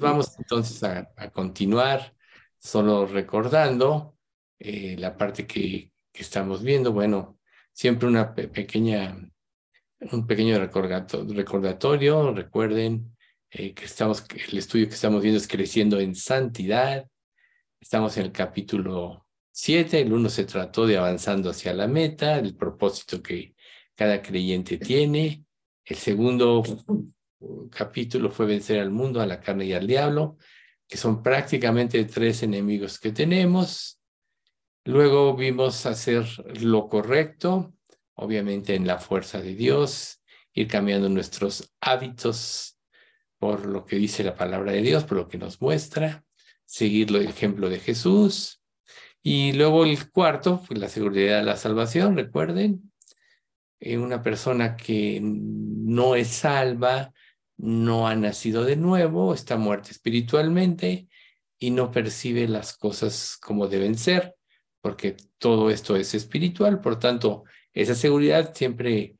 Vamos entonces a, continuar, solo recordando eh, la parte que, que, estamos viendo. Bueno, siempre una pequeña, un pequeño recordatorio. Recuerden eh, que estamos, el estudio que estamos viendo es creciendo en santidad. Estamos en el capítulo 7. El uno se trató de avanzando hacia la meta, el propósito que cada creyente tiene. El segundo capítulo fue vencer al mundo, a la carne y al diablo, que son prácticamente tres enemigos que tenemos. Luego vimos hacer lo correcto, obviamente en la fuerza de Dios, ir cambiando nuestros hábitos por lo que dice la palabra de Dios, por lo que nos muestra, seguir el ejemplo de Jesús. Y luego el cuarto fue la seguridad de la salvación, recuerden. Eh, una persona que no es salva no ha nacido de nuevo, está muerta espiritualmente y no percibe las cosas como deben ser, porque todo esto es espiritual. Por tanto, esa seguridad siempre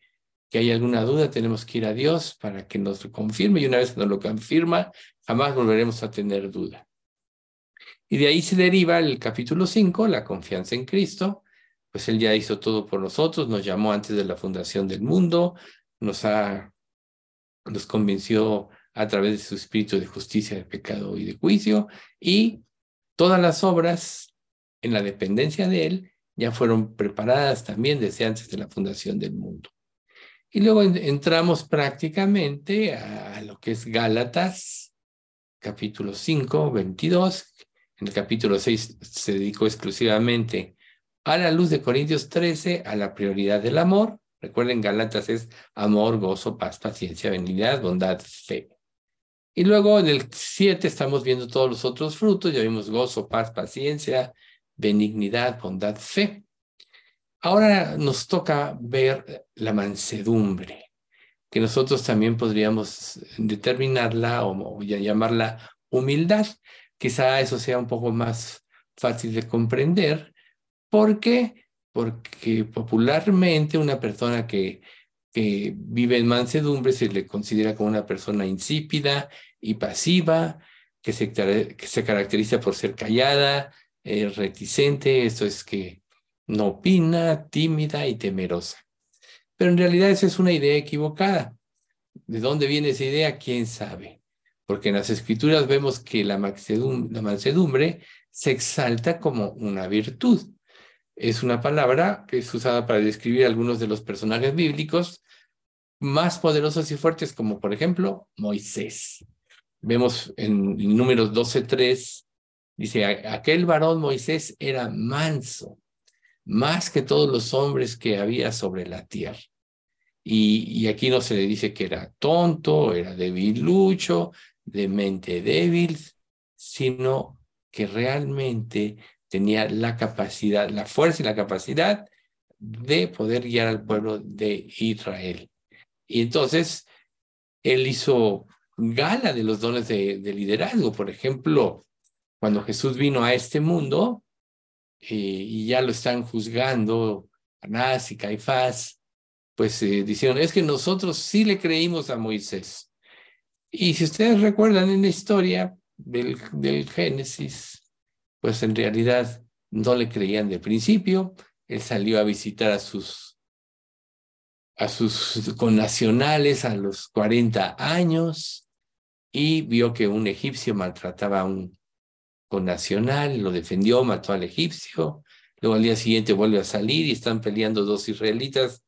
que hay alguna duda tenemos que ir a Dios para que nos lo confirme y una vez que nos lo confirma, jamás volveremos a tener duda. Y de ahí se deriva el capítulo 5, la confianza en Cristo, pues Él ya hizo todo por nosotros, nos llamó antes de la fundación del mundo, nos ha nos convenció a través de su espíritu de justicia, de pecado y de juicio, y todas las obras en la dependencia de Él ya fueron preparadas también desde antes de la fundación del mundo. Y luego entramos prácticamente a lo que es Gálatas, capítulo 5, 22. En el capítulo 6 se dedicó exclusivamente a la luz de Corintios 13, a la prioridad del amor, Recuerden, Galatas es amor, gozo, paz, paciencia, benignidad, bondad, fe. Y luego en el 7 estamos viendo todos los otros frutos, ya vimos gozo, paz, paciencia, benignidad, bondad, fe. Ahora nos toca ver la mansedumbre, que nosotros también podríamos determinarla o, llamarla humildad. Quizá eso sea un poco más fácil de comprender, porque porque popularmente una persona que, vive en mansedumbre se le considera como una persona insípida y pasiva, que se, que se caracteriza por ser callada, eh, reticente, esto es que no opina, tímida y temerosa. Pero en realidad esa es una idea equivocada. ¿De dónde viene esa idea? ¿Quién sabe? Porque en las escrituras vemos que la mansedumbre se exalta como una virtud es una palabra que es usada para describir algunos de los personajes bíblicos más poderosos y fuertes, como por ejemplo Moisés. Vemos en números 12.3, dice, aquel varón Moisés era manso, más que todos los hombres que había sobre la tierra. Y, aquí no se le dice que era tonto, era debilucho, de mente débil, sino que realmente tenía la capacidad, la fuerza y la capacidad de poder guiar al pueblo de Israel. Y entonces, él hizo gala de los dones de, liderazgo. Por ejemplo, cuando Jesús vino a este mundo eh, y ya lo están juzgando Anás y Caifás, pues eh, dijeron, es que nosotros sí le creímos a Moisés. Y si ustedes recuerdan en la historia del, del Génesis, pues en realidad no le creían de principio. Él salió a visitar a sus, a sus connacionales a los 40 años y vio que un egipcio maltrataba a un connacional, lo defendió, mató al egipcio. Luego al día siguiente vuelve a salir y están peleando dos israelitas.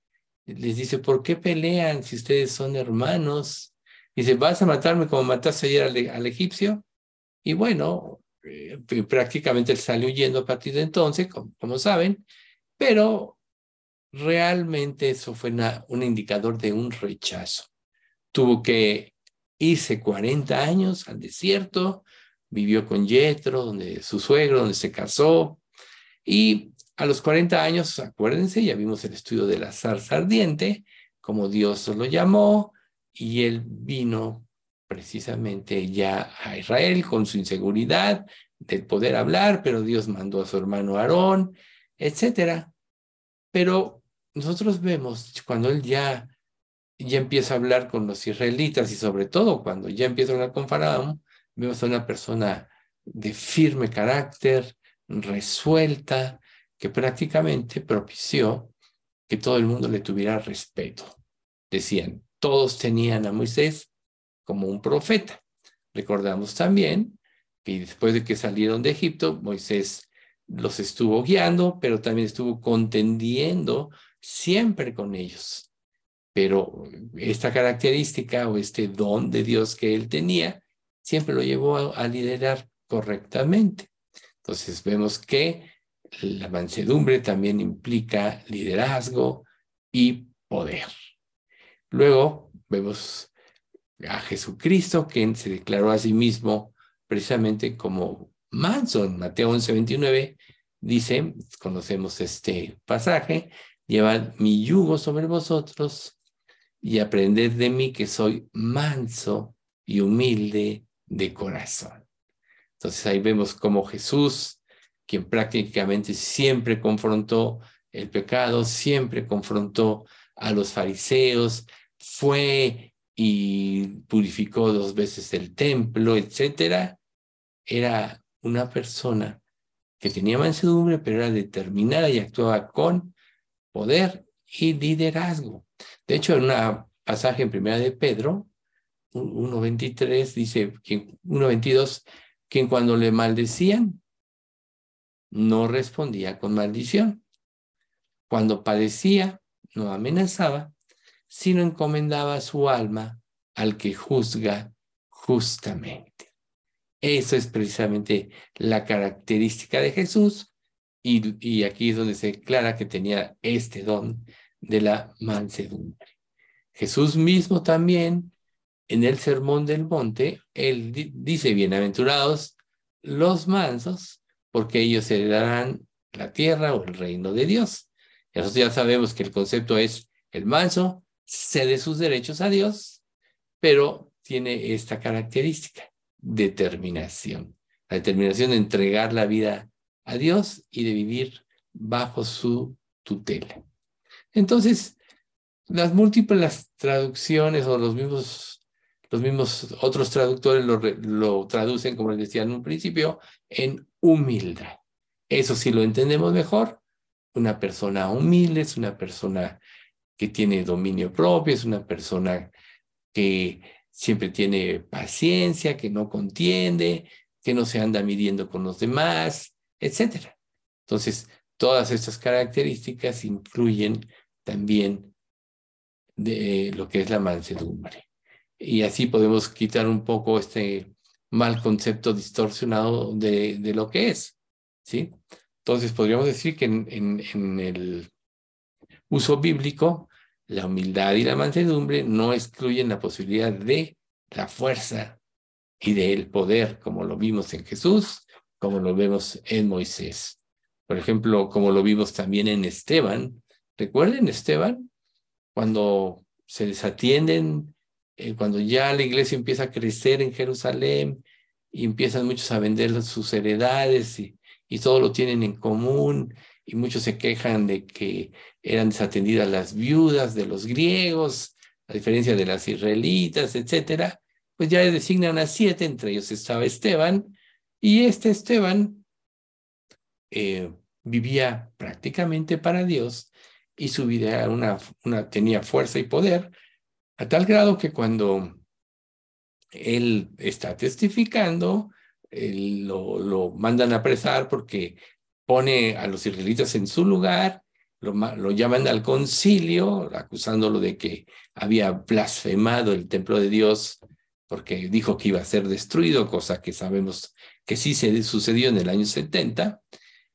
Les dice, ¿por qué pelean si ustedes son hermanos? Dice, ¿vas a matarme como mataste ayer al, al egipcio? Y bueno, eh, prácticamente él salió huyendo a partir de entonces, como, saben, pero realmente eso fue un indicador de un rechazo. Tuvo que irse 40 años al desierto, vivió con Yetro, donde su suegro, donde se casó, y a los 40 años, acuérdense, ya vimos el estudio de la zarza ardiente, como Dios lo llamó, y él vino precisamente ya a Israel con su inseguridad del poder hablar, pero Dios mandó a su hermano Aarón, etcétera. Pero nosotros vemos cuando él ya, ya empieza a hablar con los israelitas y sobre todo cuando ya empieza a hablar con Faraón, vemos a una persona de firme carácter, resuelta, que prácticamente propició que todo el mundo le tuviera respeto. Decían, todos tenían a Moisés como un profeta. Recordamos también que después de que salieron de Egipto, Moisés los estuvo guiando, pero también estuvo contendiendo siempre con ellos. Pero esta característica o este don de Dios que él tenía, siempre lo llevó a, liderar correctamente. Entonces vemos que la mansedumbre también implica liderazgo y poder. Luego vemos a Jesucristo, quien se declaró a sí mismo precisamente como manso. En Mateo 11, 29 dice, conocemos este pasaje, llevad mi yugo sobre vosotros y aprended de mí que soy manso y humilde de corazón. Entonces ahí vemos cómo Jesús, quien prácticamente siempre confrontó el pecado, siempre confrontó a los fariseos, fue y purificó dos veces el templo, etcétera, era una persona que tenía mansedumbre, pero era determinada y actuaba con poder y liderazgo. De hecho, en un pasaje en primera de Pedro, 1.23, dice, 1.22, que cuando le maldecían, no respondía con maldición. Cuando padecía, no amenazaba, sino encomendaba su alma al que juzga justamente. Eso es precisamente la característica de Jesús y, y aquí es donde se declara que tenía este don de la mansedumbre. Jesús mismo también, en el Sermón del Monte, él dice, bienaventurados los mansos, porque ellos heredarán la tierra o el reino de Dios. Nosotros ya sabemos que el concepto es el manso cede sus derechos a Dios, pero tiene esta característica determinación. La determinación de entregar la vida a Dios y de vivir bajo su tutela. Entonces, las múltiples traducciones o los mismos, los mismos otros traductores lo, lo traducen, como les decía en un principio, en humildad. Eso sí lo entendemos mejor. Una persona humilde es una persona que tiene dominio propio, es una persona que siempre tiene paciencia, que no contiende, que no se anda midiendo con los demás, etc. Entonces, todas estas características incluyen también de lo que es la mansedumbre. Y así podemos quitar un poco este mal concepto distorsionado de, de lo que es. ¿sí? Entonces, podríamos decir que en, en el uso bíblico, la humildad y la mansedumbre no excluyen la posibilidad de la fuerza y del poder, como lo vimos en Jesús, como lo vemos en Moisés. Por ejemplo, como lo vimos también en Esteban. ¿Recuerden Esteban? Cuando se desatienden, eh, cuando ya la iglesia empieza a crecer en Jerusalén y empiezan muchos a vender sus heredades y, y todo lo tienen en común y muchos se quejan de que eran desatendidas las viudas de los griegos, a diferencia de las israelitas, etcétera, pues ya designan a siete, entre ellos estaba Esteban, y este Esteban eh, vivía prácticamente para Dios y su vida tenía fuerza y poder, a tal grado que cuando él está testificando, lo, lo mandan a apresar porque pone a los israelitas en su lugar, lo, llaman al concilio, acusándolo de que había blasfemado el templo de Dios porque dijo que iba a ser destruido, cosa que sabemos que sí se sucedió en el año 70.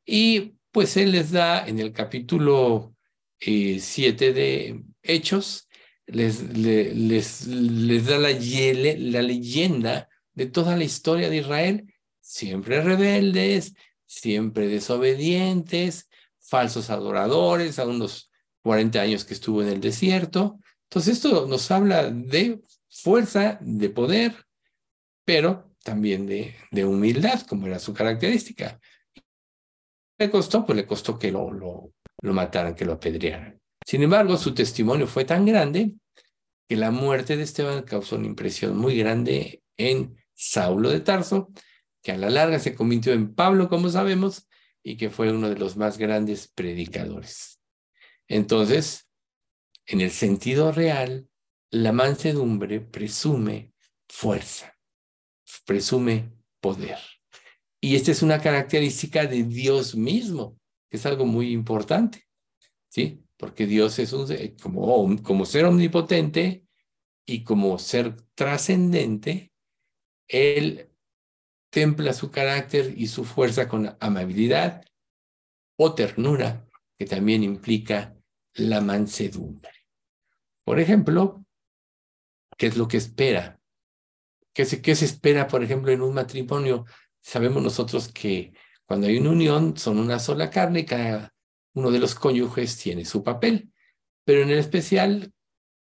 Y pues él les da en el capítulo 7 eh, de Hechos, les, les, les, da la, la leyenda de toda la historia de Israel, siempre rebeldes, siempre desobedientes, falsos adoradores, a unos 40 años que estuvo en el desierto. Entonces esto nos habla de fuerza, de poder, pero también de, de humildad, como era su característica. Le costó, pues le costó que lo, lo, lo mataran, que lo apedrearan. Sin embargo, su testimonio fue tan grande que la muerte de Esteban causó una impresión muy grande en Saulo de Tarso, que a la larga se convirtió en Pablo, como sabemos, y que fue uno de los más grandes predicadores. Entonces, en el sentido real, la mansedumbre presume fuerza, presume poder. Y esta es una característica de Dios mismo, que es algo muy importante, ¿sí? Porque Dios es un, como, como ser omnipotente y como ser trascendente, Él templa su carácter y su fuerza con amabilidad o ternura, que también implica la mansedumbre. Por ejemplo, ¿qué es lo que espera? ¿Qué se, qué se espera, por ejemplo, en un matrimonio? Sabemos nosotros que cuando hay una unión son una sola carne y cada uno de los cónyuges tiene su papel. Pero en el especial,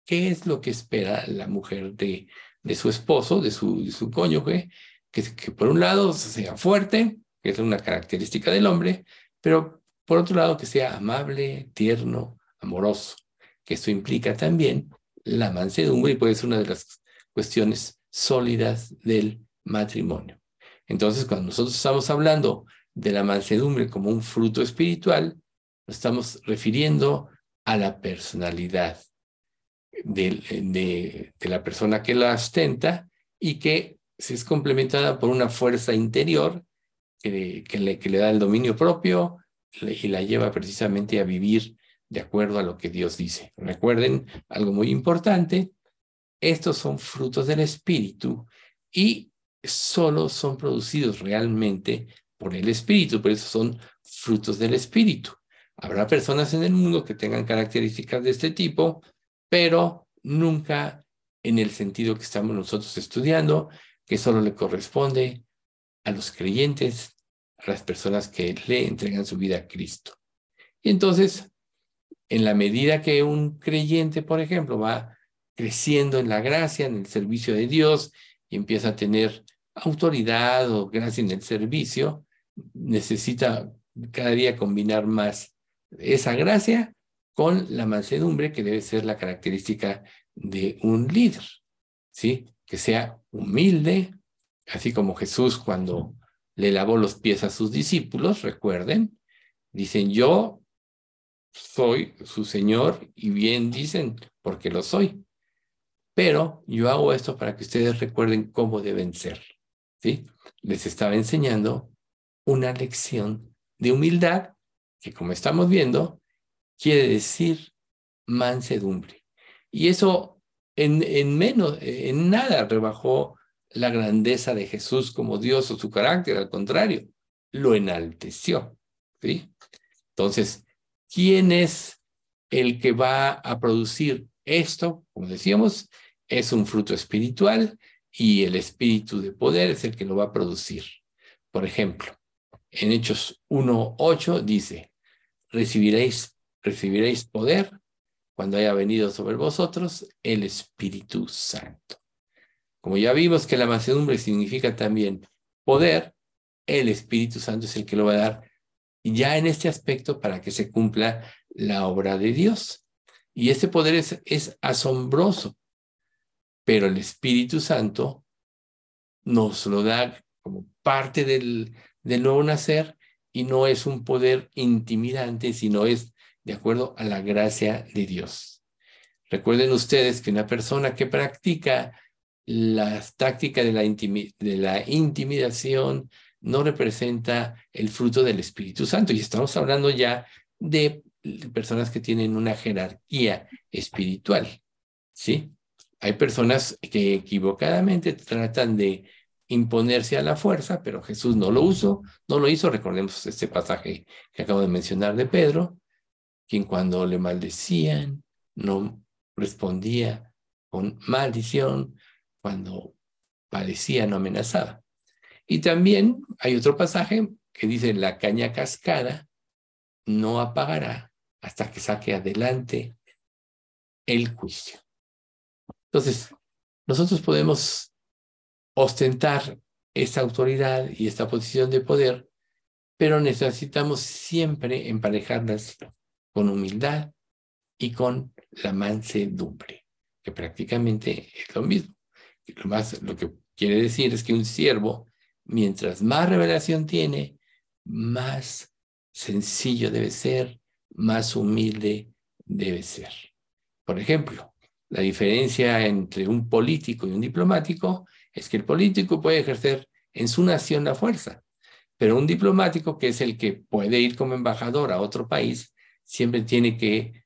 ¿qué es lo que espera la mujer de, de su esposo, de su, de su cónyuge? Que, por un lado sea fuerte, que es una característica del hombre, pero por otro lado que sea amable, tierno, amoroso, que esto implica también la mansedumbre y puede ser una de las cuestiones sólidas del matrimonio. Entonces, cuando nosotros estamos hablando de la mansedumbre como un fruto espiritual, nos estamos refiriendo a la personalidad de, la persona que la ostenta y que se es complementada por una fuerza interior que, le, que le da el dominio propio y la lleva precisamente a vivir de acuerdo a lo que Dios dice. Recuerden algo muy importante, estos son frutos del Espíritu y solo son producidos realmente por el Espíritu, por eso son frutos del Espíritu. Habrá personas en el mundo que tengan características de este tipo, pero nunca en el sentido que estamos nosotros estudiando, que solo le corresponde a los creyentes, a las personas que le entregan su vida a Cristo. Y entonces en la medida que un creyente, por ejemplo, va creciendo en la gracia, en el servicio de Dios y empieza a tener autoridad o gracia en el servicio, necesita cada día combinar más esa gracia con la mansedumbre que debe ser la característica de un líder, ¿sí? Que sea humilde, así como Jesús cuando le lavó los pies a sus discípulos, recuerden, dicen, yo soy su Señor y bien dicen, porque lo soy. Pero yo hago esto para que ustedes recuerden cómo deben ser. ¿sí? Les estaba enseñando una lección de humildad que, como estamos viendo, quiere decir mansedumbre. Y eso en, en menos, en nada rebajó la grandeza de Jesús como Dios o su carácter, al contrario, lo enalteció. ¿sí? Entonces, ¿Quién es el que va a producir esto? Como decíamos, es un fruto espiritual y el espíritu de poder es el que lo va a producir. Por ejemplo, en Hechos 1.8 dice, recibiréis, recibiréis poder cuando haya venido sobre vosotros el Espíritu Santo. Como ya vimos que la mansedumbre significa también poder, el Espíritu Santo es el que lo va a dar ya en este aspecto para que se cumpla la obra de Dios. Y ese poder es, asombroso, pero el Espíritu Santo nos lo da como parte del nuevo nacer y no es un poder intimidante, sino es de acuerdo a la gracia de Dios. Recuerden ustedes que una persona que practica la táctica de la, de la intimidación, no representa el fruto del Espíritu Santo. Y estamos hablando ya de personas que tienen una jerarquía espiritual, ¿sí? Hay personas que equivocadamente tratan de imponerse a la fuerza, pero Jesús no lo usó, no lo hizo. Recordemos este pasaje que acabo de mencionar de Pedro, quien cuando le maldecían no respondía con maldición, cuando padecía no amenazaba. Y también hay otro pasaje que dice, la caña cascada no apagará hasta que saque adelante el juicio. Entonces, nosotros podemos ostentar esta autoridad y esta posición de poder, pero necesitamos siempre emparejarlas con humildad y con la mansedumbre, que prácticamente es lo mismo. Lo, más, lo que quiere decir es que un siervo, mientras más revelación tiene, más sencillo debe ser, más humilde debe ser. Por ejemplo, la diferencia entre un político y un diplomático es que el político puede ejercer en su nación la fuerza, pero un diplomático, que es el que puede ir como embajador a otro país, siempre tiene que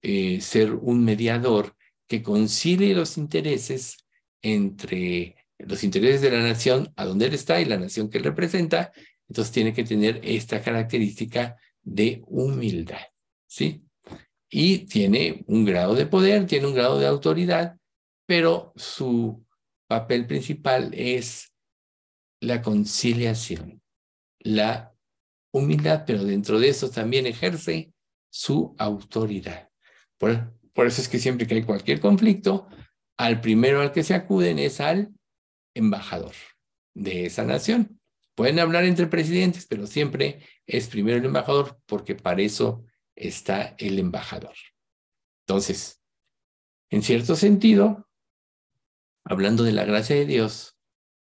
eh, ser un mediador que concilie los intereses entre los intereses de la nación a donde él está y la nación que él representa, entonces tiene que tener esta característica de humildad, ¿sí? Y tiene un grado de poder, tiene un grado de autoridad, pero su papel principal es la conciliación, la humildad, pero dentro de eso también ejerce su autoridad. Por, por eso es que siempre que hay cualquier conflicto, al primero al que se acuden es al embajador de esa nación. Pueden hablar entre presidentes, pero siempre es primero el embajador porque para eso está el embajador. Entonces, en cierto sentido, hablando de la gracia de Dios,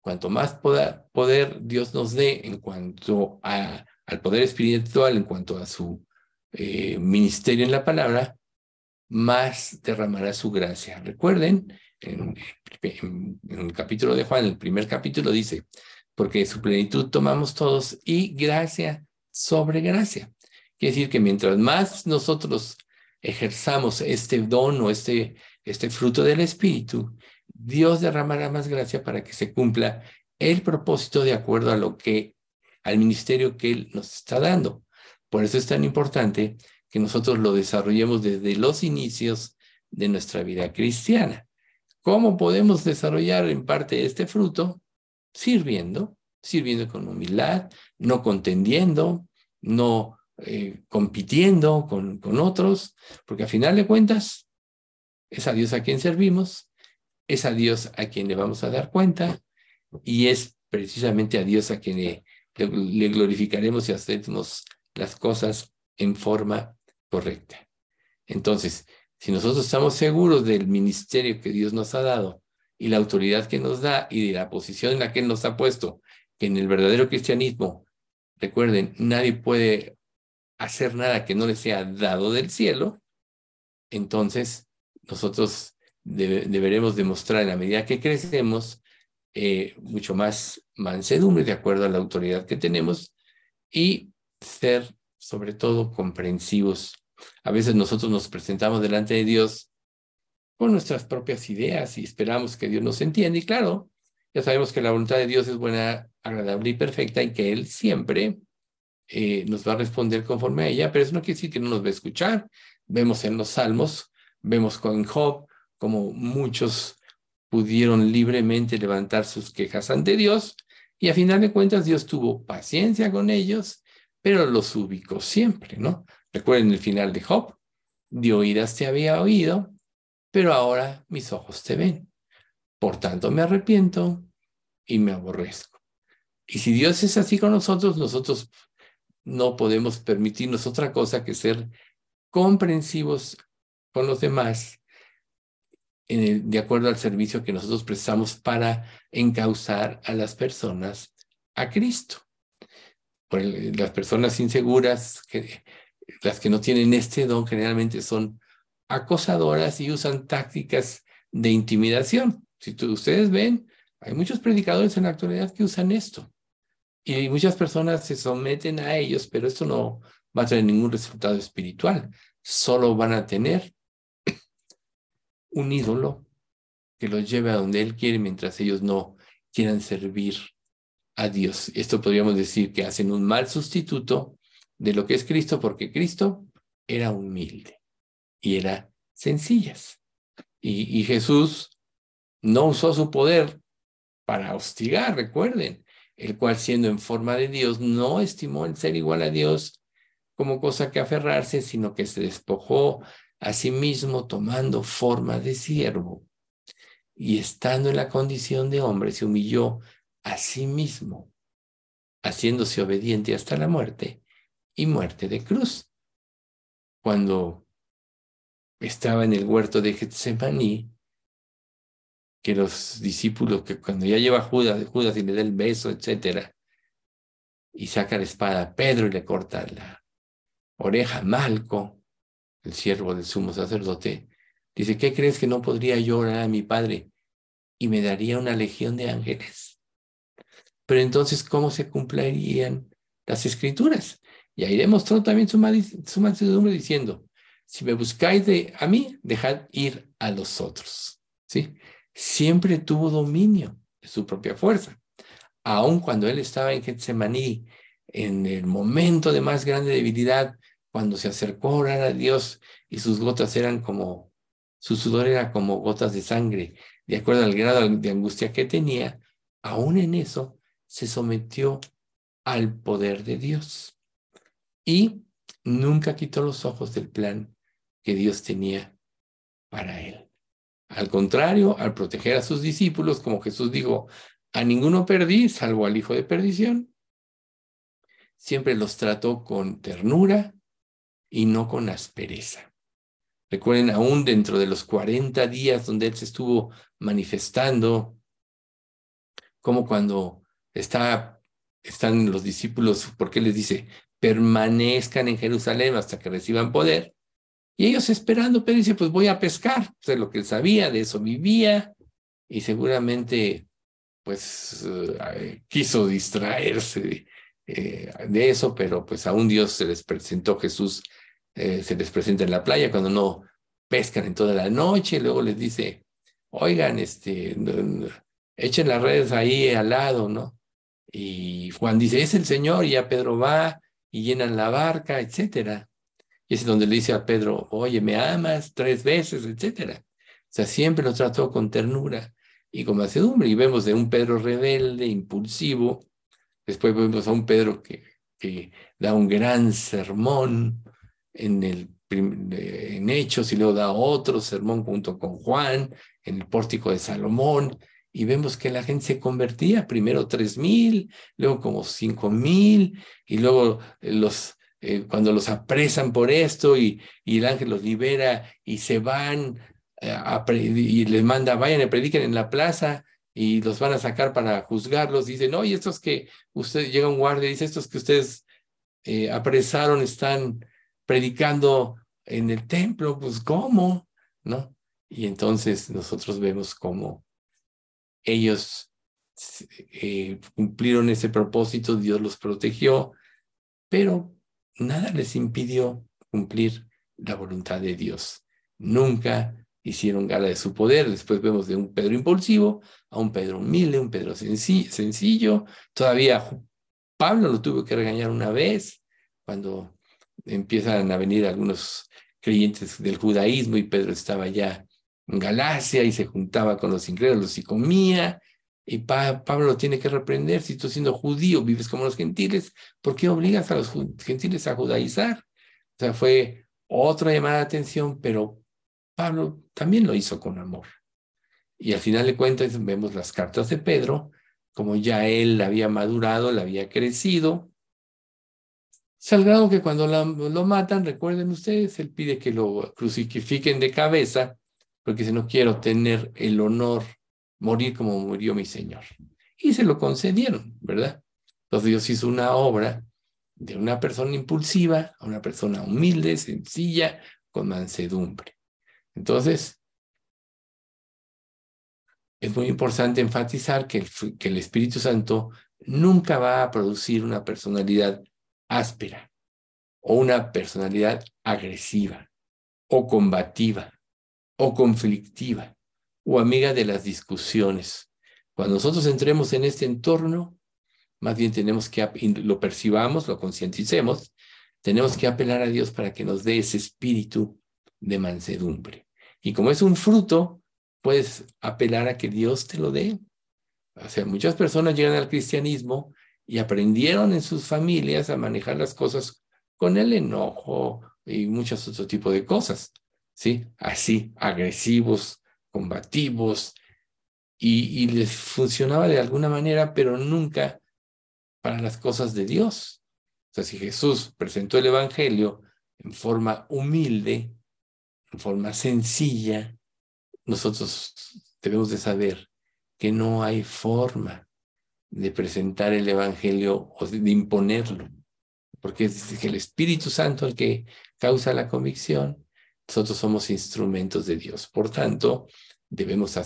cuanto más poder, Dios nos dé en cuanto al poder espiritual, en cuanto a su eh, ministerio en la palabra, más derramará su gracia. Recuerden, en, el capítulo de Juan, el primer capítulo dice, porque su plenitud tomamos todos y gracia sobre gracia. Quiere decir que mientras más nosotros ejerzamos este don o este, este fruto del Espíritu, Dios derramará más gracia para que se cumpla el propósito de acuerdo a lo que, al ministerio que Él nos está dando. Por eso es tan importante que nosotros lo desarrollemos desde los inicios de nuestra vida cristiana. ¿Cómo podemos desarrollar en parte este fruto? Sirviendo, sirviendo con humildad, no contendiendo, no eh, compitiendo con, con otros, porque a final de cuentas es a Dios a quien servimos, es a Dios a quien le vamos a dar cuenta y es precisamente a Dios a quien le, le glorificaremos y hacemos las cosas en forma correcta. Entonces, si nosotros estamos seguros del ministerio que Dios nos ha dado y la autoridad que nos da y de la posición en la que Él nos ha puesto, que en el verdadero cristianismo, recuerden, nadie puede hacer nada que no le sea dado del cielo, entonces nosotros deberemos demostrar en la medida que crecemos eh, mucho más mansedumbre de acuerdo a la autoridad que tenemos y ser sobre todo comprensivos. A veces nosotros nos presentamos delante de Dios con nuestras propias ideas y esperamos que Dios nos entienda. Y claro, ya sabemos que la voluntad de Dios es buena, agradable y perfecta y que Él siempre eh, nos va a responder conforme a ella, pero eso no quiere decir que no nos va a escuchar. Vemos en los salmos, vemos con Job, como muchos pudieron libremente levantar sus quejas ante Dios y a final de cuentas Dios tuvo paciencia con ellos pero los ubicó siempre, ¿no? Recuerden el final de Job, de oídas te había oído, pero ahora mis ojos te ven. Por tanto me arrepiento y me aborrezco. Y si Dios es así con nosotros, nosotros no podemos permitirnos otra cosa que ser comprensivos con los demás de acuerdo al servicio que nosotros prestamos para encauzar a las personas a Cristo las personas inseguras, las que no tienen este don, generalmente son acosadoras y usan tácticas de intimidación. Si ustedes ven, hay muchos predicadores en la actualidad que usan esto. Y muchas personas se someten a ellos, pero esto no va a tener ningún resultado espiritual. Solo van a tener un ídolo que los lleve a donde Él quiere mientras ellos no quieran servir a Dios. Esto podríamos decir que hacen un mal sustituto de lo que es Cristo, porque Cristo era humilde y era sencillas. Y, y Jesús no usó su poder para hostigar, recuerden, el cual siendo en forma de Dios no estimó el ser igual a Dios como cosa que aferrarse, sino que se despojó a sí mismo tomando forma de siervo y estando en la condición de hombre, se humilló a sí mismo, haciéndose obediente hasta la muerte y muerte de cruz. Cuando estaba en el huerto de Getsemaní, que los discípulos, que cuando ya lleva Judas, Judas y le da el beso, etcétera, y saca la espada a Pedro y le corta la oreja Malco, el siervo del sumo sacerdote, dice, ¿qué crees que no podría yo orar a mi padre y me daría una legión de ángeles? Pero entonces, ¿cómo se cumplirían las escrituras? Y ahí demostró también su, mansedumbre diciendo, si me buscáis de, a mí, dejad ir a los otros. ¿Sí? siempre tuvo dominio de su propia fuerza. Aun cuando él estaba en Getsemaní, en el momento de más grande debilidad, cuando se acercó a orar a Dios y sus gotas eran como, su sudor era como gotas de sangre, de acuerdo al grado de angustia que tenía, aún en eso se sometió al poder de Dios y nunca quitó los ojos del plan que Dios tenía para él. Al contrario, al proteger a sus discípulos, como Jesús dijo, a ninguno perdí, salvo al hijo de perdición, siempre los trató con ternura y no con aspereza. Recuerden, aún dentro de los 40 días donde él se estuvo manifestando, como cuando está, están los discípulos, porque les dice, permanezcan en Jerusalén hasta que reciban poder, y ellos esperando, Pedro dice, pues voy a pescar. O lo que él sabía, de eso vivía. Y seguramente, pues, eh, quiso distraerse eh, de, eso, pero pues a un Dios se les presentó Jesús, eh, se les presenta en la playa cuando no pescan en toda la noche. Luego les dice, oigan, este, echen las redes ahí al lado, ¿no? Y Juan dice, es el Señor, y ya Pedro va y llenan la barca, etcétera. Y es donde le dice a Pedro, oye, me amas tres veces, etcétera. O sea, siempre lo trató con ternura y con mansedumbre. Y vemos de un Pedro rebelde, impulsivo. Después vemos a un Pedro que, que da un gran sermón en, el, en Hechos y luego da otro sermón junto con Juan en el pórtico de Salomón. Y vemos que la gente se convertía, primero tres mil, luego como cinco mil, y luego los eh, cuando los apresan por esto y, el ángel los libera y se van eh, y les manda, vayan y prediquen en la plaza y los van a sacar para juzgarlos. Dicen, oye, estos que usted llega un guardia y dice, estos que ustedes eh, apresaron están predicando en el templo, pues ¿cómo? ¿No? Y entonces nosotros vemos cómo ellos cumplieron ese propósito, Dios los protegió, pero nada les impidió cumplir la voluntad de Dios. Nunca hicieron gala de su poder. Después vemos de un Pedro impulsivo a un Pedro humilde, un Pedro sencillo. Todavía Pablo lo tuvo que regañar una vez cuando empiezan a venir algunos creyentes del judaísmo y Pedro estaba ya Galacia y se juntaba con los incrédulos y comía y Pablo lo tiene que reprender, si tú siendo judío vives como los gentiles, ¿por qué obligas a los gentiles a judaizar? O sea, fue otra llamada de atención, pero Pablo también lo hizo con amor. Y al final de cuentas vemos las cartas de Pedro, como ya él había madurado, le había crecido. Salgado que cuando lo matan, recuerden ustedes, él pide que lo crucifiquen de cabeza, porque si no quiero tener el honor morir como murió mi Señor. Y se lo concedieron, ¿verdad? Entonces Dios hizo una obra de una persona impulsiva a una persona humilde, sencilla, con mansedumbre. Entonces, es muy importante enfatizar que el, que el Espíritu Santo nunca va a producir una personalidad áspera o una personalidad agresiva o combativa o conflictiva o amiga de las discusiones. Cuando nosotros entremos en este entorno, más bien tenemos que, lo percibamos, lo concienticemos, tenemos que apelar a Dios para que nos dé ese espíritu de mansedumbre. Y como es un fruto, puedes apelar a que Dios te lo dé. O sea, muchas personas llegan al cristianismo y aprendieron en sus familias a manejar las cosas con el enojo y muchos otros tipos de cosas, ¿sí? Así, agresivos, combativos, y, les funcionaba de alguna manera, pero nunca para las cosas de Dios. O sea, si Jesús presentó el Evangelio en forma humilde, en forma sencilla, nosotros debemos de saber que no hay forma de presentar el Evangelio o de imponerlo, porque es el Espíritu Santo el que causa la convicción, nosotros somos instrumentos de Dios. Por tanto, debemos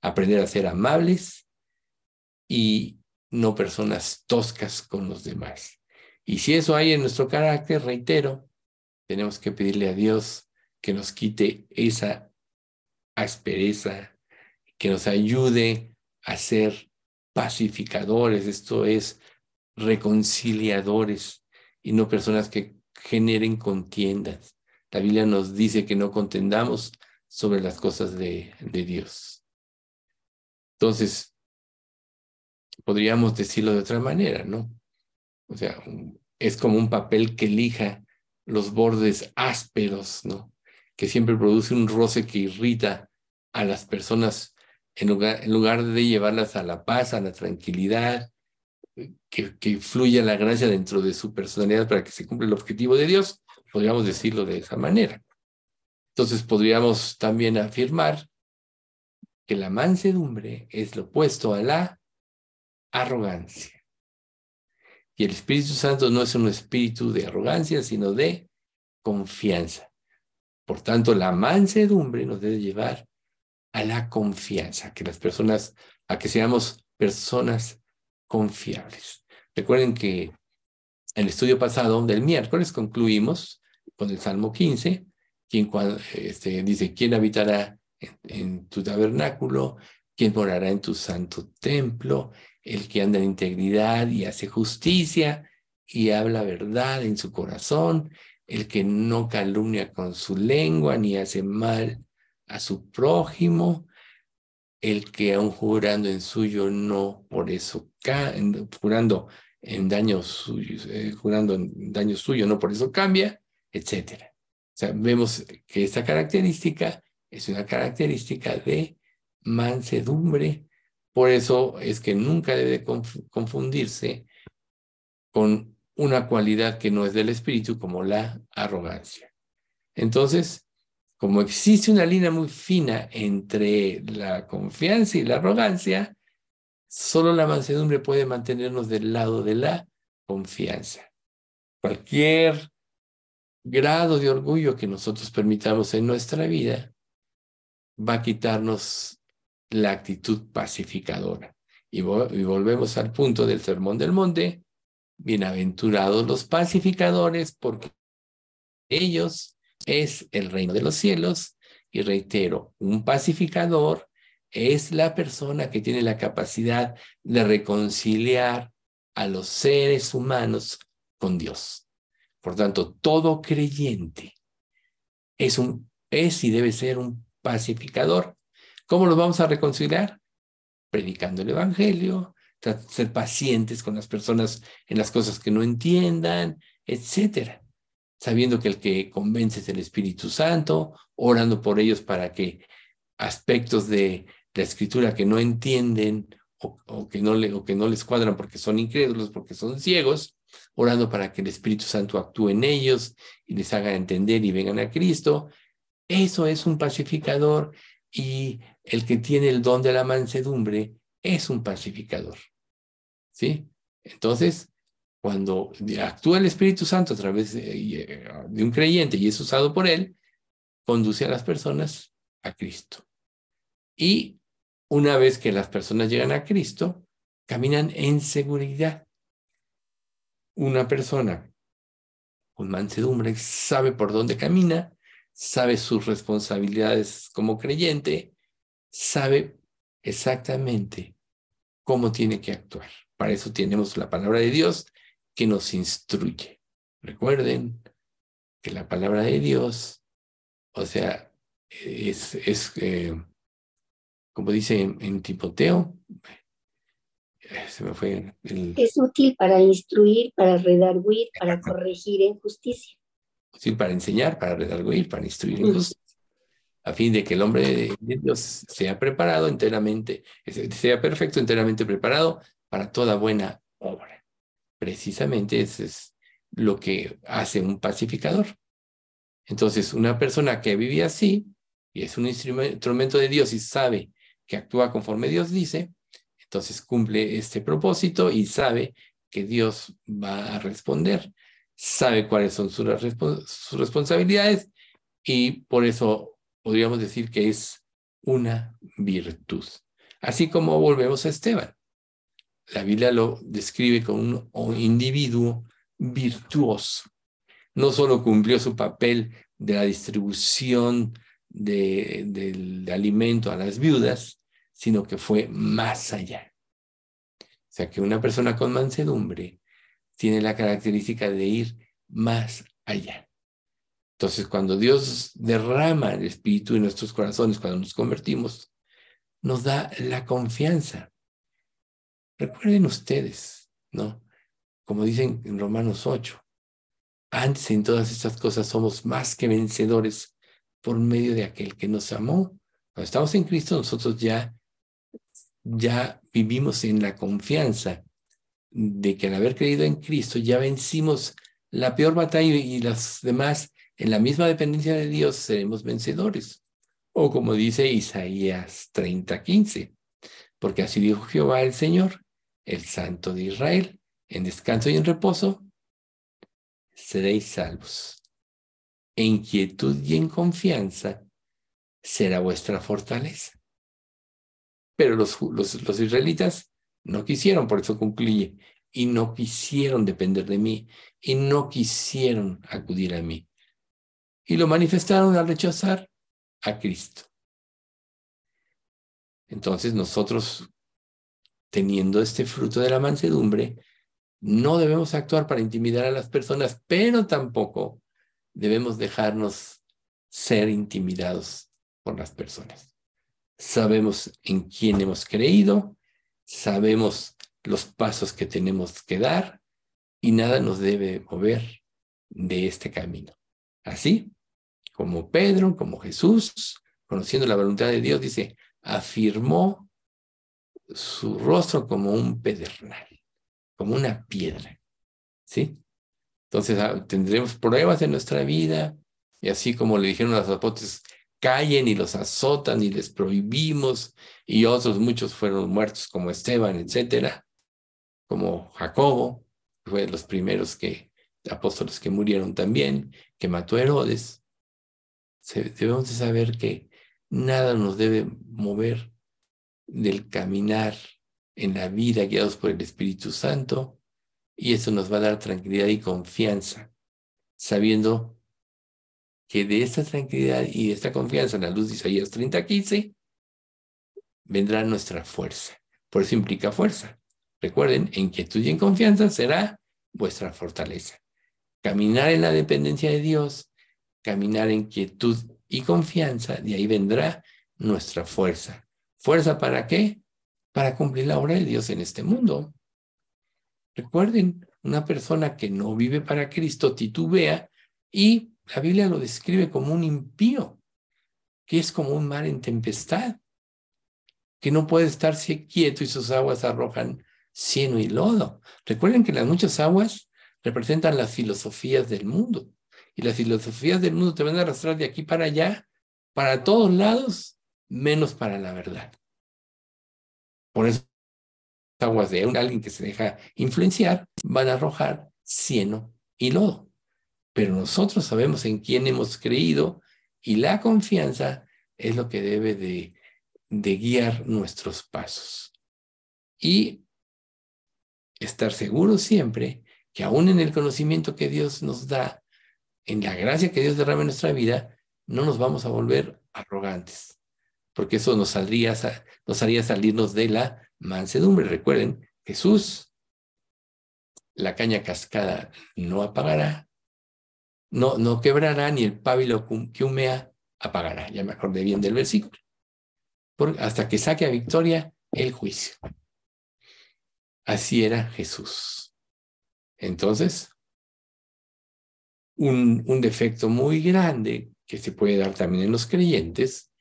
aprender a ser amables y no personas toscas con los demás. Y si eso hay en nuestro carácter, reitero, tenemos que pedirle a Dios que nos quite esa aspereza, que nos ayude a ser pacificadores, esto es, reconciliadores y no personas que generen contiendas. La Biblia nos dice que no contendamos sobre las cosas de, Dios. Entonces, podríamos decirlo de otra manera, ¿no? O sea, es como un papel que lija los bordes ásperos, ¿no? Que siempre produce un roce que irrita a las personas en lugar, de llevarlas a la paz, a la tranquilidad, que, que fluya la gracia dentro de su personalidad para que se cumpla el objetivo de Dios, podríamos decirlo de esa manera. Entonces podríamos también afirmar que la mansedumbre es lo opuesto a la arrogancia. Y el Espíritu Santo no es un espíritu de arrogancia, sino de confianza. Por tanto, la mansedumbre nos debe llevar a la confianza, que las personas, a que seamos personas confiables. Recuerden que el estudio pasado del miércoles concluimos con el Salmo 15, quien este, dice, ¿quién habitará en, tu tabernáculo? ¿Quién morará en tu santo templo? El que anda en integridad y hace justicia y habla verdad en su corazón, el que no calumnia con su lengua ni hace mal a su prójimo, el que aun jurando en suyo no por eso jurando en daño suyo, eh, jurando en daño suyo no por eso cambia, etcétera. O sea, vemos que esta característica es una característica de mansedumbre, por eso es que nunca debe confundirse con una cualidad que no es del espíritu como la arrogancia. Entonces, como existe una línea muy fina entre la confianza y la arrogancia, solo la mansedumbre puede mantenernos del lado de la confianza. Cualquier grado de orgullo que nosotros permitamos en nuestra vida va a quitarnos la actitud pacificadora. Y, volvemos al punto del sermón del monte. Bienaventurados los pacificadores, porque ellos es el reino de los cielos. Y reitero, un pacificador es la persona que tiene la capacidad de reconciliar a los seres humanos con Dios. Por tanto, todo creyente es, un, es y debe ser un pacificador. ¿Cómo lo vamos a reconciliar? Predicando el Evangelio, ser pacientes con las personas en las cosas que no entiendan, etcétera. Sabiendo que el que convence es el Espíritu Santo, orando por ellos para que aspectos de la escritura que no entienden o, que no le, o que no les cuadran porque son incrédulos, porque son ciegos, orando para que el Espíritu Santo actúe en ellos y les haga entender y vengan a Cristo. Eso es un pacificador y el que tiene el don de la mansedumbre es un pacificador. ¿Sí? Entonces, cuando actúa el Espíritu Santo a través de, de un creyente y es usado por él, conduce a las personas a Cristo. Y una vez que las personas llegan a Cristo, caminan en seguridad una persona con mansedumbre sabe por dónde camina, sabe sus responsabilidades como creyente, sabe exactamente cómo tiene que actuar. Para eso tenemos la palabra de Dios que nos instruye. Recuerden que la palabra de Dios, o sea, es, es eh, como dice en, en Timoteo, es útil para instruir, para redarguir, para corregir en justicia. Útil para enseñar, para redarguir, para instruir en justicia. A fin de que el hombre de Dios sea preparado enteramente, sea perfecto, enteramente preparado para toda buena obra. Precisamente eso es lo que hace un pacificador. Entonces, una persona que vive así y es un instrumento de Dios y sabe que actúa conforme Dios dice, entonces cumple este propósito y sabe que Dios va a responder, sabe cuáles son sus, responsabilidades y por eso podríamos decir que es una virtud. Así como volvemos a Esteban. La Biblia lo describe como un individuo virtuoso. No solo cumplió su papel de la distribución del alimento a las viudas, sino que fue más allá. O sea que una persona con mansedumbre tiene la característica de ir más allá. Entonces, cuando Dios derrama el Espíritu en nuestros corazones, cuando nos convertimos, nos da la confianza. Recuerden ustedes, ¿no? Como dicen en Romanos 8, antes en todas estas cosas somos más que vencedores por medio de aquel que nos amó. Cuando estamos en Cristo, nosotros ya, ya vivimos en la confianza de que al haber creído en Cristo ya vencimos la peor batalla y las demás en la misma dependencia de Dios seremos vencedores. O como dice Isaías 30:15, porque así dijo Jehová el Señor, el Santo de Israel, en descanso y en reposo, seréis salvos. En quietud y en confianza será vuestra fortaleza. Pero los, los, los israelitas no quisieron, por eso concluye, y no quisieron depender de mí, y no quisieron acudir a mí y lo manifestaron al rechazar a Cristo. Entonces nosotros, teniendo este fruto de la mansedumbre, no debemos actuar para intimidar a las personas, pero tampoco debemos dejarnos ser intimidados por las personas. Sabemos en quién hemos creído, sabemos los pasos que tenemos que dar y nada nos debe mover de este camino. Así, como Pedro, como Jesús, conociendo la voluntad de Dios, dice, afirmó su rostro como un pedernal, como una piedra. ¿Sí? Entonces ah, tendremos pruebas en nuestra vida y así como le dijeron a los apóstoles, callen y los azotan y les prohibimos y otros muchos fueron muertos como Esteban, etcétera, como Jacobo, fue de los primeros que apóstoles que murieron también, que mató a Herodes. Debemos de saber que nada nos debe mover del caminar en la vida guiados por el Espíritu Santo y eso nos va a dar tranquilidad y confianza, sabiendo que de esta tranquilidad y de esta confianza en la luz de Isaías 30:15 vendrá nuestra fuerza. Por eso implica fuerza. Recuerden, en quietud y en confianza será vuestra fortaleza. Caminar en la dependencia de Dios caminar en quietud y confianza, de ahí vendrá nuestra fuerza. ¿Fuerza para qué? Para cumplir la obra de Dios en este mundo. Recuerden, una persona que no vive para Cristo titubea y la Biblia lo describe como un impío, que es como un mar en tempestad, que no puede estarse quieto y sus aguas arrojan cieno y lodo. Recuerden que las muchas aguas representan las filosofías del mundo y las filosofías del mundo te van a arrastrar de aquí para allá, para todos lados, menos para la verdad. Por eso, aguas de alguien que se deja influenciar van a arrojar cieno y lodo. Pero nosotros sabemos en quién hemos creído y la confianza es lo que debe de, guiar nuestros pasos. Y estar seguros siempre que aún en el conocimiento que Dios nos da, en la gracia que Dios derrama en nuestra vida, no nos vamos a volver arrogantes, porque eso nos, saldría, nos haría salirnos de la mansedumbre. Recuerden, Jesús, la caña cascada no apagará, no, no quebrará, ni el pábilo que humea apagará. Ya me acordé bien del versículo. hasta que saque a victoria el juicio. Así era Jesús. Entonces, un, defecto muy grande que se puede dar también en los creyentes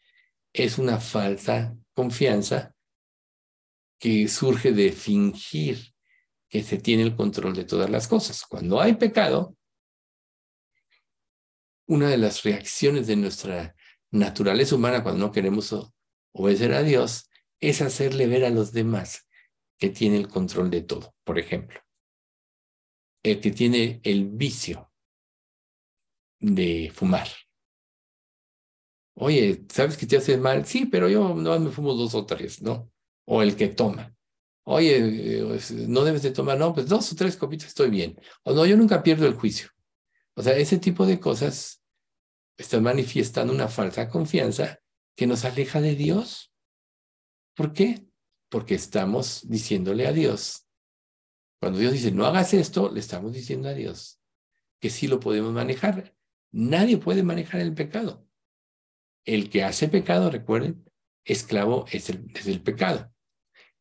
es una falsa confianza que surge de fingir que se tiene el control de todas las cosas. Cuando hay pecado, una de las reacciones de nuestra naturaleza humana cuando no queremos obedecer a Dios es hacerle ver a los demás que tiene el control de todo. Por ejemplo, el que tiene el vicio de fumar. Oye, ¿sabes que te hace mal? Sí, pero yo no me fumo dos o tres, ¿no? O el que toma. Oye, pues, no debes de tomar, no, pues dos o tres copitas estoy bien. O no, yo nunca pierdo el juicio. O sea, ese tipo de cosas están manifestando una falsa confianza que nos aleja de Dios. ¿Por qué? Porque estamos diciéndole a Dios. Cuando Dios dice, no hagas esto, le estamos diciendo a Dios que sí lo podemos manejar. Nadie puede manejar el pecado. El que hace pecado, recuerden, esclavo es el, es el pecado.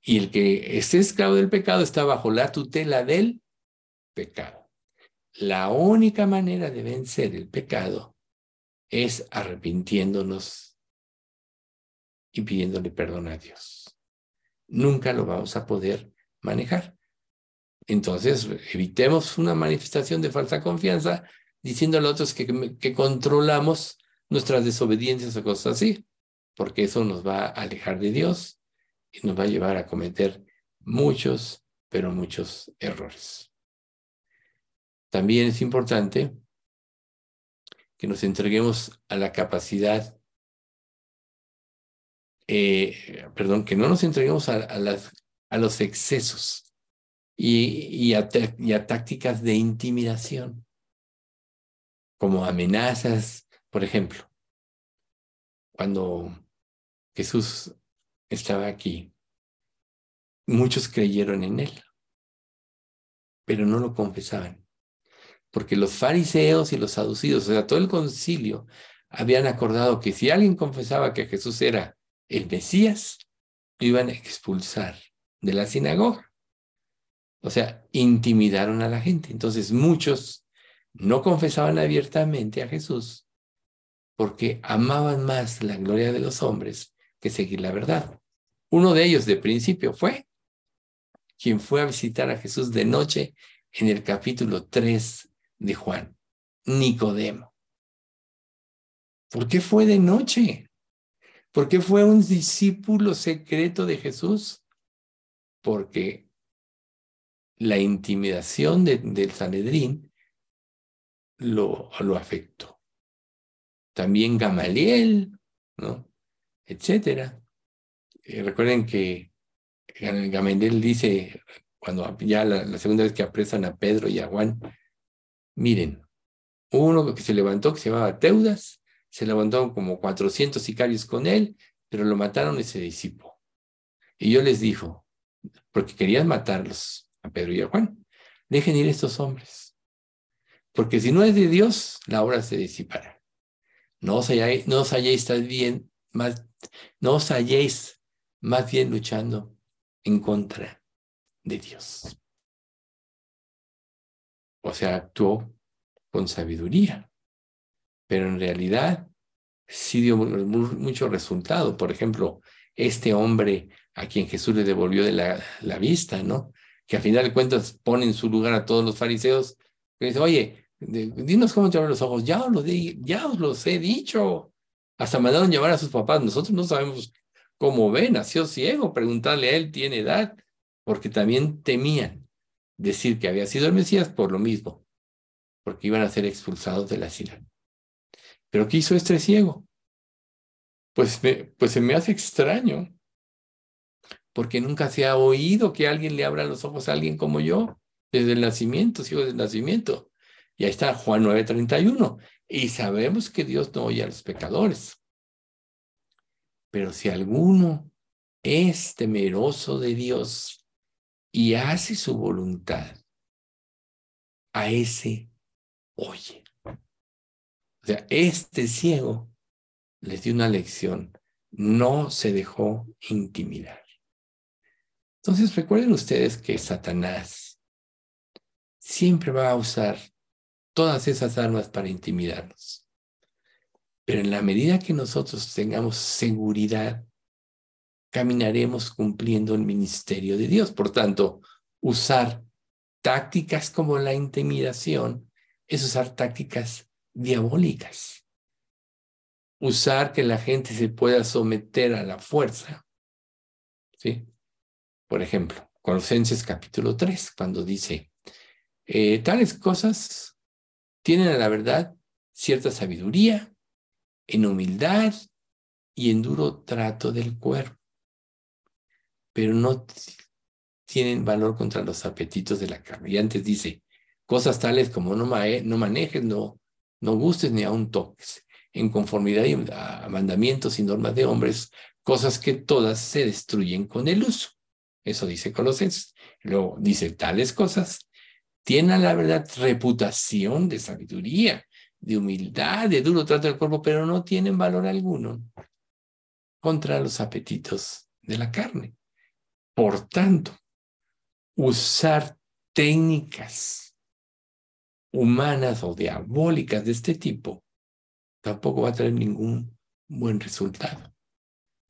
Y el que es esclavo del pecado está bajo la tutela del pecado. La única manera de vencer el pecado es arrepintiéndonos y pidiéndole perdón a Dios. Nunca lo vamos a poder manejar. Entonces, evitemos una manifestación de falsa confianza diciendo a otros que, que controlamos nuestras desobediencias o cosas así, porque eso nos va a alejar de Dios nos va a llevar a cometer muchos, pero muchos errores. También es importante que nos entreguemos a la capacidad, eh, perdón, que no nos entreguemos a, los excesos y a tácticas de intimidación, como amenazas, por ejemplo. Cuando Jesús estaba aquí, muchos creyeron en él, pero no lo confesaban porque los fariseos y los saducidos, o sea, todo el concilio, habían acordado que si alguien confesaba que Jesús era el Mesías, lo iban a expulsar de la sinagoga. O sea, intimidaron a la gente. Entonces muchos no confesaban abiertamente a Jesús porque amaban más la gloria de los hombres que seguir la verdad. Uno de ellos de principio fue quien fue a visitar a Jesús de noche en el capítulo 3 de Juan, Nicodemo. ¿Por qué fue de noche? ¿Por qué fue un discípulo secreto de Jesús? Porque la intimidación del Sanedrín lo, lo afectó. También Gamaliel, ¿no? Etcétera. Eh, recuerden que Gamaliel dice, cuando ya la, segunda vez que apresan a Pedro y a Juan, Miren, uno que se levantó, que se llamaba Teudas, se levantó como 400 sicarios con él, pero lo mataron y se disipó. Y yo les dijo, porque querían matarlos a Pedro y a Juan, dejen ir estos hombres, porque si no es de Dios, la obra se disipará. No os halléis, no os halléis bien, no os halléis más bien luchando en contra de Dios. O sea, actuó con sabiduría, pero en realidad sí dio mucho resultado. Por ejemplo, este hombre a quien Jesús le devolvió de la, vista, ¿no? Que a final de cuentas pone en su lugar a todos los fariseos, que dice, oye, dinos cómo te abren los ojos, ya os, lo ya os los he dicho. Hasta mandaron llamar a sus papás, nosotros no sabemos cómo ve, nació ciego, preguntarle a él, tiene edad, porque también temían decir que había sido el Mesías por lo mismo, porque iban a ser expulsados de la ciudad. Pero ¿qué hizo este ciego? Pues, pues se me hace extraño, porque nunca se ha oído que alguien le abra los ojos a alguien como yo, desde el nacimiento, sigo desde el nacimiento. Y ahí está Juan 9:31. Y sabemos que Dios no oye a los pecadores. Pero si alguno es temeroso de Dios y hace su voluntad, a ese oye. O sea, este ciego les dio una lección, no se dejó intimidar. Entonces recuerden ustedes que Satanás siempre va a usar todas esas armas para intimidarnos. Pero en la medida que nosotros tengamos seguridad caminaremos cumpliendo el ministerio de Dios. Por tanto, usar tácticas como la intimidación es usar tácticas diabólicas. Usar que la gente se pueda someter a la fuerza ¿sí? Por ejemplo, Colosenses capítulo 3, cuando dice, eh, tales cosas tienen a la verdad cierta sabiduría, en humildad y en duro trato del cuerpo, pero no tienen valor contra los apetitos de la carne. Y antes dice, cosas tales como no, no manejes, no, no gustes ni aun toques, en conformidad a mandamientos y normas de hombres, cosas que todas se destruyen con el uso. Eso dice Colosenses. Luego dice, tales cosas tienen la verdad reputación de sabiduría, de humildad, de duro trato del cuerpo, pero no tienen valor alguno contra los apetitos de la carne. Por tanto, usar técnicas humanas o diabólicas de este tipo tampoco va a tener ningún buen resultado.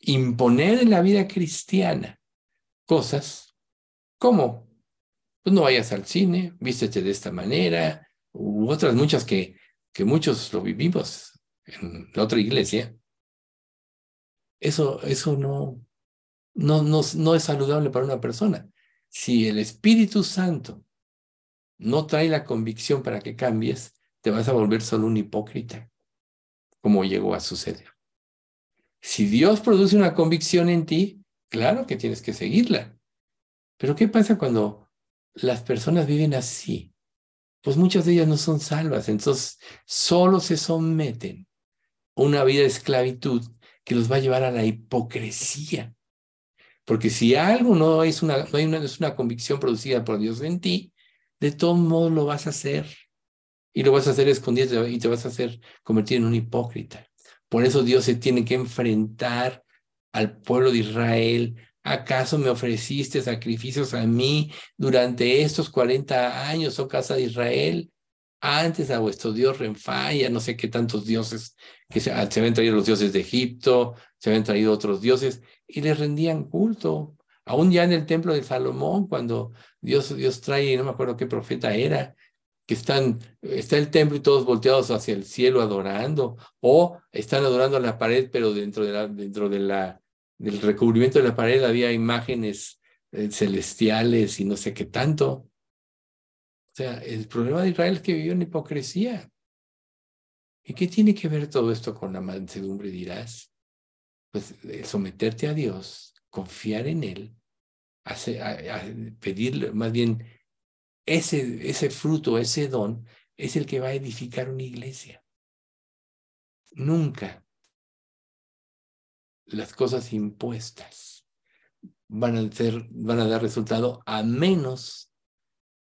Imponer en la vida cristiana cosas como, pues no vayas al cine, vístete de esta manera, u otras muchas que, que muchos lo vivimos en la otra iglesia, eso, eso no, no, no, no es saludable para una persona. Si el Espíritu Santo no trae la convicción para que cambies, te vas a volver solo un hipócrita, como llegó a suceder. Si Dios produce una convicción en ti, claro que tienes que seguirla. Pero ¿qué pasa cuando las personas viven así? Pues muchas de ellas no son salvas, entonces solo se someten a una vida de esclavitud que los va a llevar a la hipocresía. Porque si algo no es una, no es una convicción producida por Dios en ti, de todos modos lo vas a hacer. Y lo vas a hacer escondido y te vas a hacer convertir en un hipócrita. Por eso Dios se tiene que enfrentar al pueblo de Israel. ¿Acaso me ofreciste sacrificios a mí durante estos 40 años, oh casa de Israel? Antes a vuestro Dios Renfaya, no sé qué tantos dioses, que se, se habían traído los dioses de Egipto, se habían traído otros dioses, y les rendían culto. Aún ya en el templo de Salomón, cuando Dios, Dios trae, no me acuerdo qué profeta era, que están, está el templo y todos volteados hacia el cielo adorando, o están adorando a la pared, pero dentro de la, dentro de la, del recubrimiento de la pared había imágenes eh, celestiales y no sé qué tanto. O sea, el problema de Israel es que vivió en hipocresía. ¿Y qué tiene que ver todo esto con la mansedumbre, dirás? Pues someterte a Dios, confiar en Él, pedirle, más bien ese, ese fruto, ese don, es el que va a edificar una iglesia. Nunca las cosas impuestas van a, ser, van a dar resultado a menos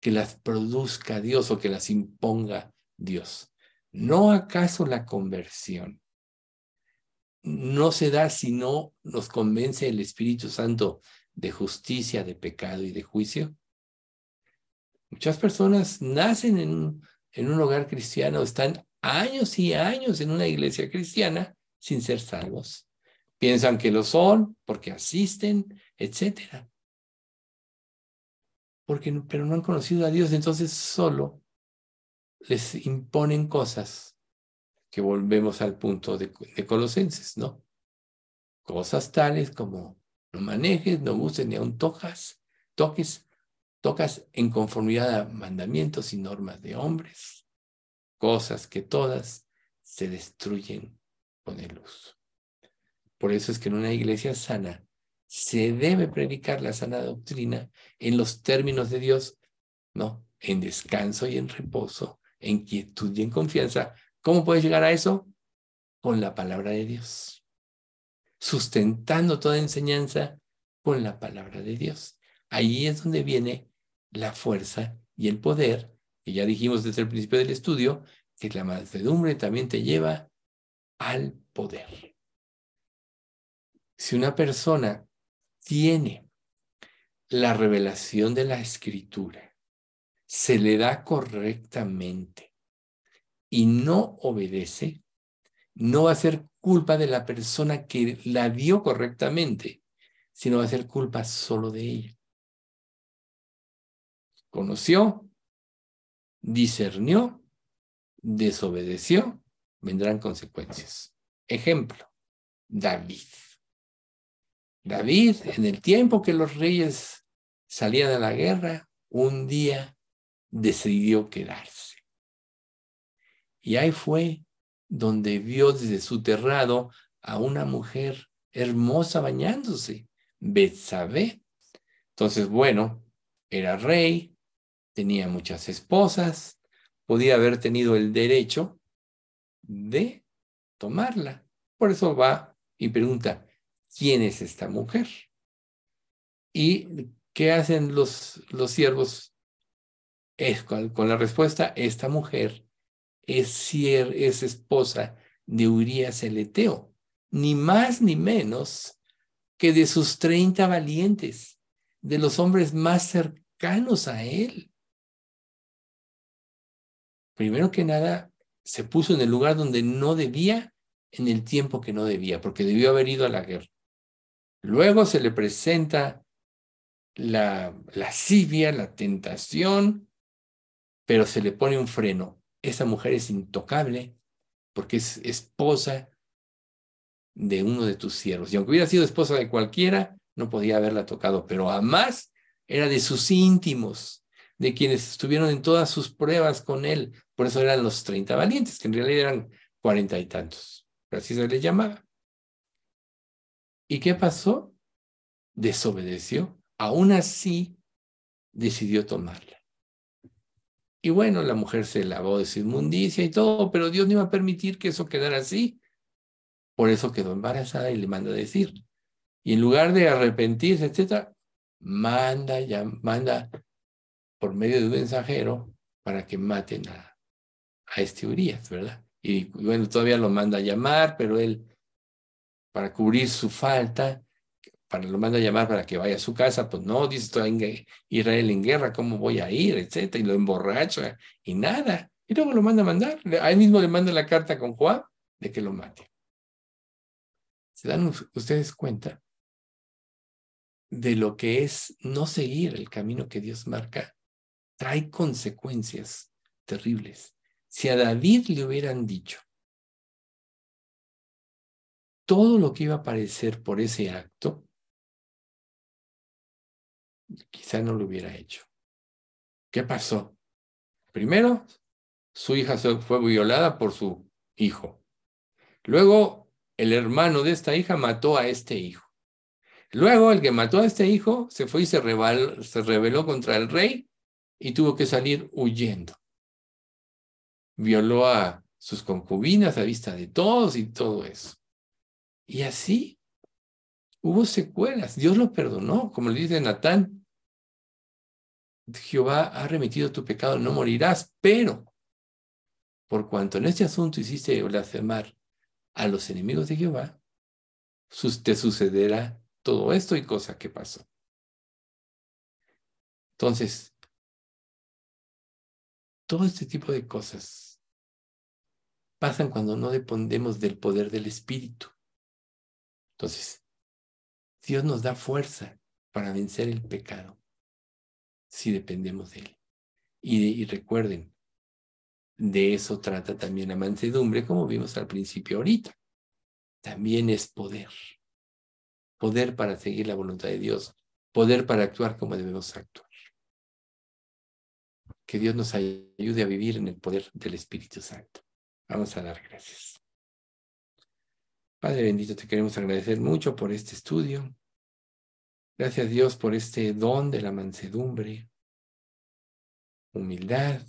que las produzca Dios o que las imponga Dios. ¿No acaso la conversión no se da si no nos convence el Espíritu Santo de justicia, de pecado y de juicio? Muchas personas nacen en, en un hogar cristiano, están años y años en una iglesia cristiana sin ser salvos. Piensan que lo son porque asisten, etcétera. Porque, pero no han conocido a Dios, entonces solo les imponen cosas que volvemos al punto de, Colosenses, ¿no? Cosas tales como no manejes, no uses ni aun tocas, toques tocas en conformidad a mandamientos y normas de hombres, cosas que todas se destruyen con el uso. Por eso es que en una iglesia sana se debe predicar la sana doctrina en los términos de Dios, no, en descanso y en reposo, en quietud y en confianza. ¿Cómo puedes llegar a eso? Con la palabra de Dios, sustentando toda enseñanza con la palabra de Dios. Ahí es donde viene la fuerza y el poder, que ya dijimos desde el principio del estudio, que la mansedumbre también te lleva al poder. Si una persona tiene la revelación de la escritura, se le da correctamente y no obedece, no va a ser culpa de la persona que la dio correctamente, sino va a ser culpa solo de ella conoció, discernió, desobedeció, vendrán consecuencias. Ejemplo, David. David, en el tiempo que los reyes salían a la guerra, un día decidió quedarse. Y ahí fue donde vio desde su terrado a una mujer hermosa bañándose, Betsabé. Entonces, bueno, era rey, tenía muchas esposas, podía haber tenido el derecho de tomarla. Por eso va y pregunta, ¿quién es esta mujer? ¿Y qué hacen los, los siervos? Es, con, la respuesta, esta mujer es, es esposa de Urias el Eteo, ni más ni menos que de sus treinta valientes, de los hombres más cercanos a él. Primero que nada, se puso en el lugar donde no debía, en el tiempo que no debía, porque debió haber ido a la guerra. Luego se le presenta la lascivia, la tentación, pero se le pone un freno. Esa mujer es intocable porque es esposa de uno de tus siervos. Y aunque hubiera sido esposa de cualquiera, no podía haberla tocado, pero además era de sus íntimos, de quienes estuvieron en todas sus pruebas con él. Por eso eran los treinta valientes, que en realidad eran cuarenta y tantos. Así se les llamaba. ¿Y qué pasó? Desobedeció. Aún así, decidió tomarla. Y bueno, la mujer se lavó de su inmundicia y todo, pero Dios no iba a permitir que eso quedara así. Por eso quedó embarazada y le manda a decir. Y en lugar de arrepentirse, etcétera, manda, ya, manda por medio de un mensajero para que maten a, a este Urias, ¿verdad? Y bueno, todavía lo manda a llamar, pero él para cubrir su falta, para lo manda a llamar para que vaya a su casa, pues no, dice, estoy en Israel en guerra, ¿cómo voy a ir? etcétera, y lo emborracha y nada. Y luego lo manda a mandar. Ahí mismo le manda la carta con Juan de que lo mate. ¿Se dan ustedes cuenta de lo que es no seguir el camino que Dios marca? Trae consecuencias terribles. Si a David le hubieran dicho, todo lo que iba a aparecer por ese acto, quizá no lo hubiera hecho. ¿Qué pasó? Primero, su hija fue violada por su hijo. Luego, el hermano de esta hija mató a este hijo. Luego, el que mató a este hijo se fue y se se rebeló contra el rey y tuvo que salir huyendo. Violó a sus concubinas a vista de todos y todo eso. Y así hubo secuelas. Dios lo perdonó, como le dice Natán. Jehová ha remitido tu pecado, no morirás, pero por cuanto en este asunto hiciste blasfemar a los enemigos de Jehová, te sucederá todo esto y cosa que pasó. Entonces, todo este tipo de cosas pasan cuando no dependemos del poder del Espíritu. Entonces, Dios nos da fuerza para vencer el pecado si dependemos de Él. Y, recuerden, de eso trata también la mansedumbre, como vimos al principio ahorita. También es poder. Poder para seguir la voluntad de Dios. Poder para actuar como debemos actuar. Que Dios nos ayude a vivir en el poder del Espíritu Santo. Vamos a dar gracias. Padre bendito, te queremos agradecer mucho por este estudio. Gracias Dios por este don de la mansedumbre, humildad,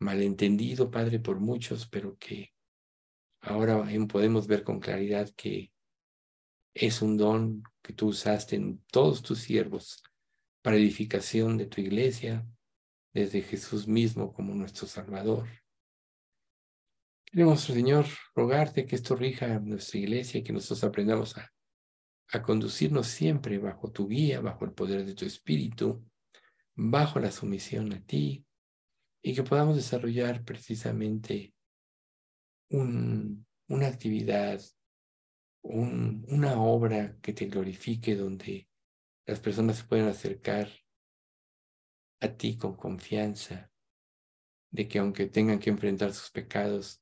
malentendido, Padre, por muchos, pero que ahora podemos ver con claridad que es un don que tú usaste en todos tus siervos para edificación de tu iglesia, desde Jesús mismo como nuestro Salvador. Queremos, Señor, rogarte que esto rija nuestra iglesia y que nosotros aprendamos a, a conducirnos siempre bajo tu guía, bajo el poder de tu Espíritu, bajo la sumisión a ti, y que podamos desarrollar precisamente un, una actividad, un, una obra que te glorifique, donde las personas se puedan acercar a ti con confianza, de que aunque tengan que enfrentar sus pecados,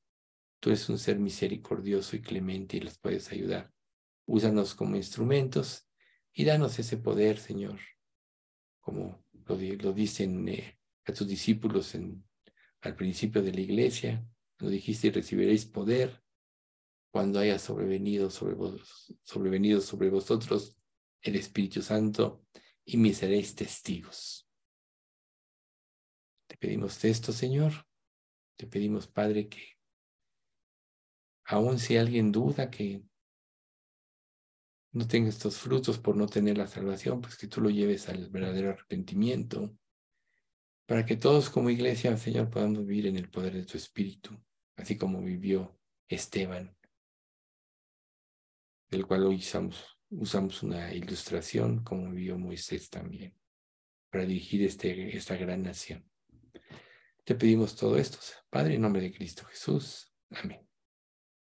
Tú eres un ser misericordioso y clemente y los puedes ayudar. Úsanos como instrumentos Y danos ese poder, Señor, como lo, dicen eh, a tus discípulos al principio de la iglesia, lo dijiste recibiréis poder cuando haya sobrevenido sobre, sobrevenido sobre vosotros el Espíritu Santo y me seréis testigos. Te pedimos esto, Señor. Te pedimos, Padre, que aun si alguien duda que no tenga estos frutos por no tener la salvación, pues que tú lo lleves al verdadero arrepentimiento, para que todos como iglesia, Señor, podamos vivir en el poder de tu Espíritu, así como vivió Esteban, del cual hoy usamos, una ilustración, como vivió Moisés también, para dirigir este, esta gran nación. Te pedimos todo esto, Padre, en nombre de Cristo Jesús. Amén.